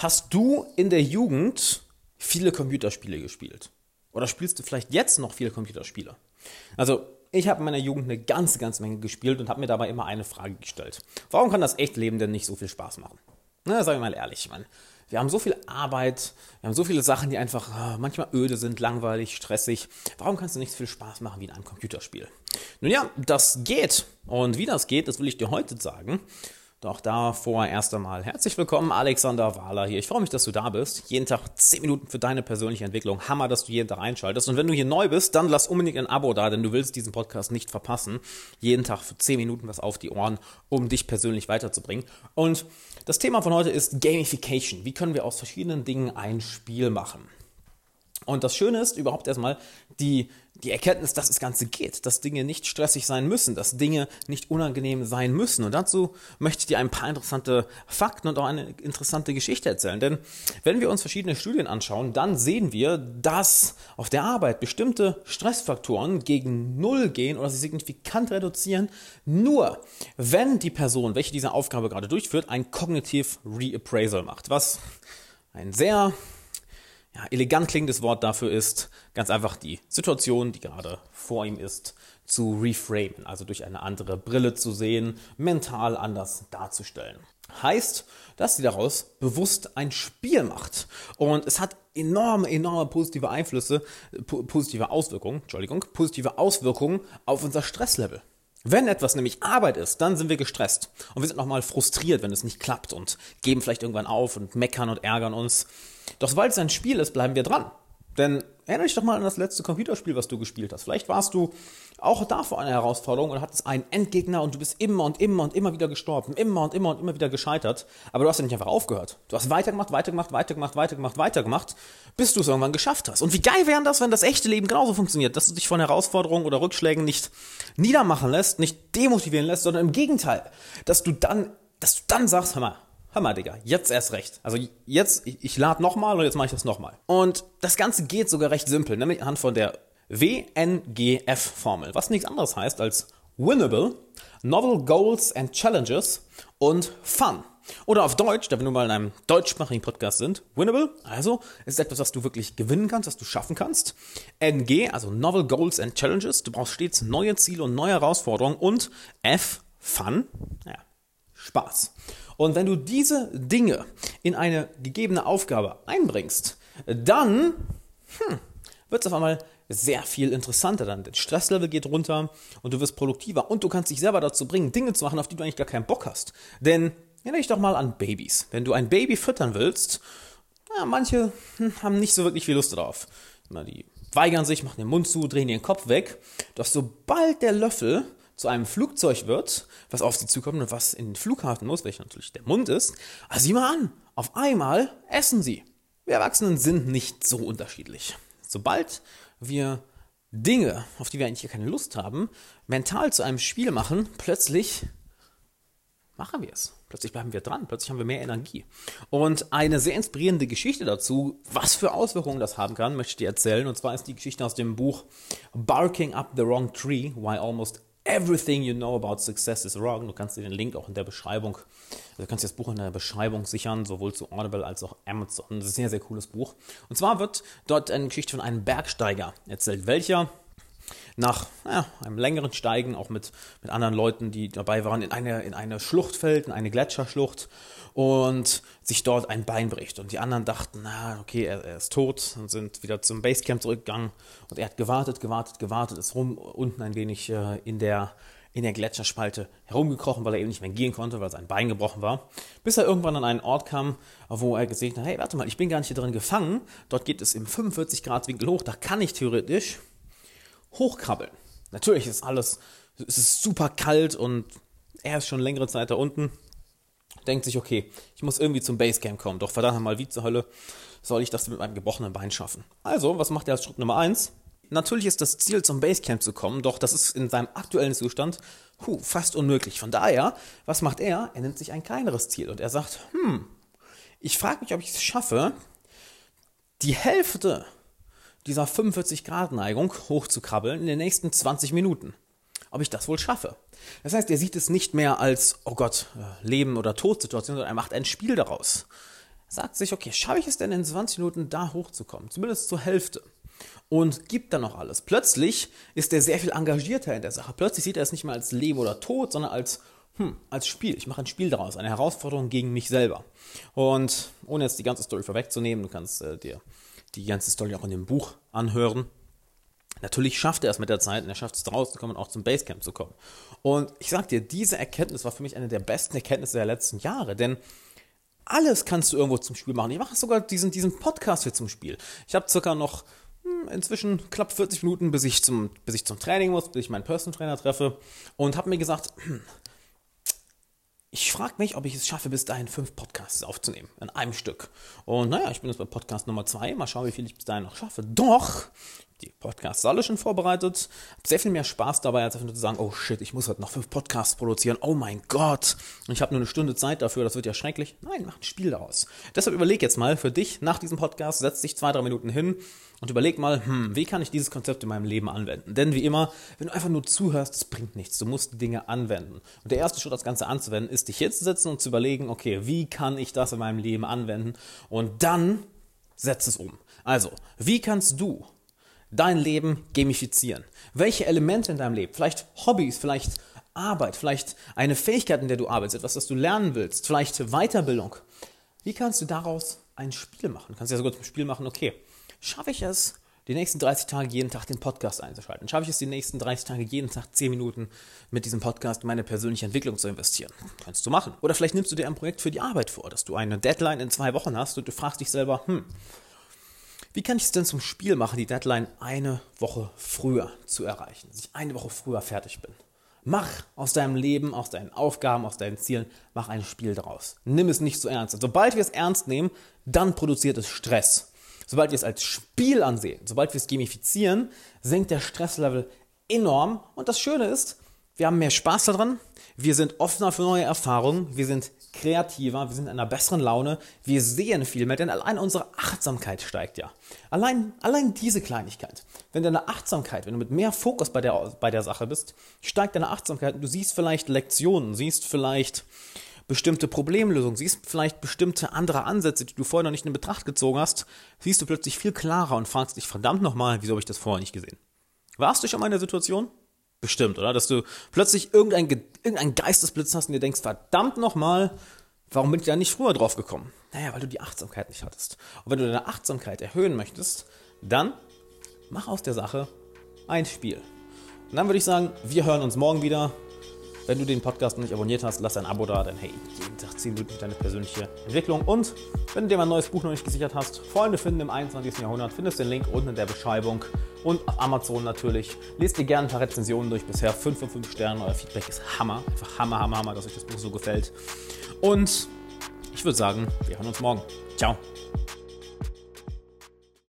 Hast du in der Jugend viele Computerspiele gespielt? Oder spielst du vielleicht jetzt noch viele Computerspiele? Also, ich habe in meiner Jugend eine ganze, ganze Menge gespielt und habe mir dabei immer eine Frage gestellt. Warum kann das echte Leben denn nicht so viel Spaß machen? Na, sag ich mal ehrlich, ich wir haben so viel Arbeit, wir haben so viele Sachen, die einfach äh, manchmal öde sind, langweilig, stressig. Warum kannst du nicht so viel Spaß machen wie in einem Computerspiel? Nun ja, das geht. Und wie das geht, das will ich dir heute sagen. Doch davor erst einmal herzlich willkommen, Alexander Wahler hier. Ich freue mich, dass du da bist. Jeden Tag 10 Minuten für deine persönliche Entwicklung. Hammer, dass du jeden Tag einschaltest. Und wenn du hier neu bist, dann lass unbedingt ein Abo da, denn du willst diesen Podcast nicht verpassen. Jeden Tag für 10 Minuten was auf die Ohren, um dich persönlich weiterzubringen. Und das Thema von heute ist Gamification. Wie können wir aus verschiedenen Dingen ein Spiel machen? Und das Schöne ist überhaupt erstmal die, die Erkenntnis, dass das Ganze geht, dass Dinge nicht stressig sein müssen, dass Dinge nicht unangenehm sein müssen. Und dazu möchte ich dir ein paar interessante Fakten und auch eine interessante Geschichte erzählen. Denn wenn wir uns verschiedene Studien anschauen, dann sehen wir, dass auf der Arbeit bestimmte Stressfaktoren gegen Null gehen oder sie signifikant reduzieren, nur wenn die Person, welche diese Aufgabe gerade durchführt, ein Cognitive Reappraisal macht. Was ein sehr ja, elegant klingendes Wort dafür ist ganz einfach die Situation, die gerade vor ihm ist, zu reframen, also durch eine andere Brille zu sehen, mental anders darzustellen. Heißt, dass sie daraus bewusst ein Spiel macht. Und es hat enorme, enorme positive Einflüsse, positive Auswirkungen, Entschuldigung, positive Auswirkungen auf unser Stresslevel. Wenn etwas nämlich Arbeit ist, dann sind wir gestresst und wir sind nochmal frustriert, wenn es nicht klappt und geben vielleicht irgendwann auf und meckern und ärgern uns. Doch sobald es ein Spiel ist, bleiben wir dran. Denn erinnere dich doch mal an das letzte Computerspiel, was du gespielt hast. Vielleicht warst du auch da vor einer Herausforderung und hattest einen Endgegner und du bist immer und immer und immer wieder gestorben, immer und immer und immer wieder gescheitert. Aber du hast ja nicht einfach aufgehört. Du hast weitergemacht, weitergemacht, weitergemacht, weitergemacht, weitergemacht, bis du es irgendwann geschafft hast. Und wie geil wäre das, wenn das echte Leben genauso funktioniert, dass du dich von Herausforderungen oder Rückschlägen nicht niedermachen lässt, nicht demotivieren lässt, sondern im Gegenteil, dass du dann, dass du dann sagst, hör mal, Hammer, Digga. Jetzt erst recht. Also jetzt, ich, ich lade nochmal und jetzt mache ich das nochmal. Und das Ganze geht sogar recht simpel, nämlich anhand von der WNGF-Formel, was nichts anderes heißt als Winnable, Novel Goals and Challenges und Fun. Oder auf Deutsch, da wir nun mal in einem deutschsprachigen Podcast sind, Winnable, also ist etwas, was du wirklich gewinnen kannst, was du schaffen kannst. NG, also Novel Goals and Challenges, du brauchst stets neue Ziele und neue Herausforderungen. Und F, Fun, ja, Spaß. Und wenn du diese Dinge in eine gegebene Aufgabe einbringst, dann hm, wird es auf einmal sehr viel interessanter dann. Der Stresslevel geht runter und du wirst produktiver und du kannst dich selber dazu bringen, Dinge zu machen, auf die du eigentlich gar keinen Bock hast. Denn erinnere dich doch mal an Babys. Wenn du ein Baby füttern willst, ja, manche hm, haben nicht so wirklich viel Lust darauf. Die weigern sich, machen den Mund zu, drehen ihren Kopf weg. Doch sobald der Löffel zu einem Flugzeug wird, was auf sie zukommt und was in den Flughafen muss, welcher natürlich der Mund ist, also sieh mal an, auf einmal essen sie. Wir Erwachsenen sind nicht so unterschiedlich. Sobald wir Dinge, auf die wir eigentlich keine Lust haben, mental zu einem Spiel machen, plötzlich machen wir es. Plötzlich bleiben wir dran, plötzlich haben wir mehr Energie. Und eine sehr inspirierende Geschichte dazu, was für Auswirkungen das haben kann, möchte ich dir erzählen. Und zwar ist die Geschichte aus dem Buch Barking Up the Wrong Tree, Why Almost Everything You Know About Success is Wrong. Du kannst dir den Link auch in der Beschreibung, also du kannst dir das Buch in der Beschreibung sichern, sowohl zu Audible als auch Amazon. Das ist ein sehr, sehr cooles Buch. Und zwar wird dort eine Geschichte von einem Bergsteiger erzählt, welcher nach ja, einem längeren Steigen, auch mit, mit anderen Leuten, die dabei waren, in eine, in eine Schlucht fällt, in eine Gletscherschlucht und sich dort ein Bein bricht. Und die anderen dachten, na, okay, er, er ist tot und sind wieder zum Basecamp zurückgegangen. Und er hat gewartet, gewartet, gewartet, ist rum, unten ein wenig äh, in der in der Gletscherspalte herumgekrochen, weil er eben nicht mehr gehen konnte, weil sein Bein gebrochen war, bis er irgendwann an einen Ort kam, wo er gesehen hat, hey, warte mal, ich bin gar nicht hier drin gefangen, dort geht es im 45 Grad Winkel hoch, da kann ich theoretisch hochkrabbeln. Natürlich ist alles, es ist super kalt und er ist schon längere Zeit da unten. Denkt sich, okay, ich muss irgendwie zum Basecamp kommen. Doch verdammt mal, wie zur Hölle soll ich das mit meinem gebrochenen Bein schaffen? Also, was macht er als Schritt Nummer eins? Natürlich ist das Ziel, zum Basecamp zu kommen, doch das ist in seinem aktuellen Zustand huh, fast unmöglich. Von daher, was macht er? Er nimmt sich ein kleineres Ziel und er sagt, hm, ich frage mich, ob ich es schaffe, die Hälfte dieser 45 Grad Neigung hochzukrabbeln in den nächsten 20 Minuten. Ob ich das wohl schaffe. Das heißt, er sieht es nicht mehr als, oh Gott, äh, Leben- oder Todsituation, sondern er macht ein Spiel daraus. sagt sich, okay, schaffe ich es denn in 20 Minuten da hochzukommen? Zumindest zur Hälfte. Und gibt dann noch alles. Plötzlich ist er sehr viel engagierter in der Sache. Plötzlich sieht er es nicht mehr als Leben oder Tod, sondern als, hm, als Spiel. Ich mache ein Spiel daraus, eine Herausforderung gegen mich selber. Und ohne jetzt die ganze Story vorwegzunehmen, du kannst äh, dir die ganze Story auch in dem Buch anhören. Natürlich schafft er es mit der Zeit und er schafft es rauszukommen und auch zum Basecamp zu kommen. Und ich sag dir, diese Erkenntnis war für mich eine der besten Erkenntnisse der letzten Jahre, denn alles kannst du irgendwo zum Spiel machen. Ich mache sogar diesen, diesen Podcast hier zum Spiel. Ich habe circa noch hm, inzwischen knapp 40 Minuten, bis ich zum, bis ich zum Training muss, bis ich meinen Personal Trainer treffe und habe mir gesagt, hm, ich frage mich, ob ich es schaffe, bis dahin fünf Podcasts aufzunehmen. In einem Stück. Und naja, ich bin jetzt bei Podcast Nummer zwei. Mal schauen, wie viel ich bis dahin noch schaffe. Doch, die Podcasts alle schon vorbereitet. Hab sehr viel mehr Spaß dabei, als einfach nur zu sagen, oh shit, ich muss heute noch fünf Podcasts produzieren. Oh mein Gott. Und ich habe nur eine Stunde Zeit dafür, das wird ja schrecklich. Nein, mach ein Spiel daraus. Deshalb überleg jetzt mal für dich nach diesem Podcast, setz dich zwei, drei Minuten hin und überleg mal, hm, wie kann ich dieses Konzept in meinem Leben anwenden? Denn wie immer, wenn du einfach nur zuhörst, das bringt nichts. Du musst Dinge anwenden. Und der erste Schritt, das Ganze anzuwenden, ist, dich hinzusetzen und zu überlegen, okay, wie kann ich das in meinem Leben anwenden? Und dann setz es um. Also, wie kannst du dein Leben gamifizieren? Welche Elemente in deinem Leben, vielleicht Hobbys, vielleicht Arbeit, vielleicht eine Fähigkeit, in der du arbeitest, etwas, das du lernen willst, vielleicht Weiterbildung. Wie kannst du daraus ein Spiel machen? Du kannst ja sogar zum Spiel machen, okay, schaffe ich es, die nächsten 30 Tage jeden Tag den Podcast einzuschalten? Schaffe ich es, die nächsten 30 Tage jeden Tag 10 Minuten mit diesem Podcast in meine persönliche Entwicklung zu investieren? Kannst du machen. Oder vielleicht nimmst du dir ein Projekt für die Arbeit vor, dass du eine Deadline in zwei Wochen hast und du fragst dich selber, hm, wie kann ich es denn zum Spiel machen, die Deadline eine Woche früher zu erreichen, dass ich eine Woche früher fertig bin? Mach aus deinem Leben, aus deinen Aufgaben, aus deinen Zielen, mach ein Spiel daraus. Nimm es nicht so ernst. Sobald wir es ernst nehmen, dann produziert es Stress. Sobald wir es als Spiel ansehen, sobald wir es gamifizieren, sinkt der Stresslevel enorm. Und das Schöne ist, wir haben mehr Spaß daran, wir sind offener für neue Erfahrungen, wir sind kreativer, wir sind in einer besseren Laune, wir sehen viel mehr, denn allein unsere Achtsamkeit steigt ja. Allein, allein diese Kleinigkeit. Wenn deine Achtsamkeit, wenn du mit mehr Fokus bei der, bei der Sache bist, steigt deine Achtsamkeit und du siehst vielleicht Lektionen, siehst vielleicht bestimmte Problemlösungen, siehst vielleicht bestimmte andere Ansätze, die du vorher noch nicht in Betracht gezogen hast, siehst du plötzlich viel klarer und fragst dich verdammt nochmal, wieso habe ich das vorher nicht gesehen? Warst du schon mal in der Situation? Bestimmt, oder? Dass du plötzlich irgendein, irgendein Geistesblitz hast und dir denkst, verdammt nochmal, warum bin ich da nicht früher drauf gekommen? Naja, weil du die Achtsamkeit nicht hattest. Und wenn du deine Achtsamkeit erhöhen möchtest, dann mach aus der Sache ein Spiel. Und dann würde ich sagen, wir hören uns morgen wieder. Wenn du den Podcast noch nicht abonniert hast, lass ein Abo da, denn hey, jeden Tag 10 Minuten für deine persönliche Entwicklung. Und wenn du dir mein neues Buch noch nicht gesichert hast, Freunde finden im 21. Jahrhundert, findest du den Link unten in der Beschreibung und Amazon natürlich. Lest dir gerne ein paar Rezensionen durch, bisher 5 von 5 Sternen. Euer Feedback ist Hammer, einfach Hammer, Hammer, Hammer, dass euch das Buch so gefällt. Und ich würde sagen, wir hören uns morgen. Ciao.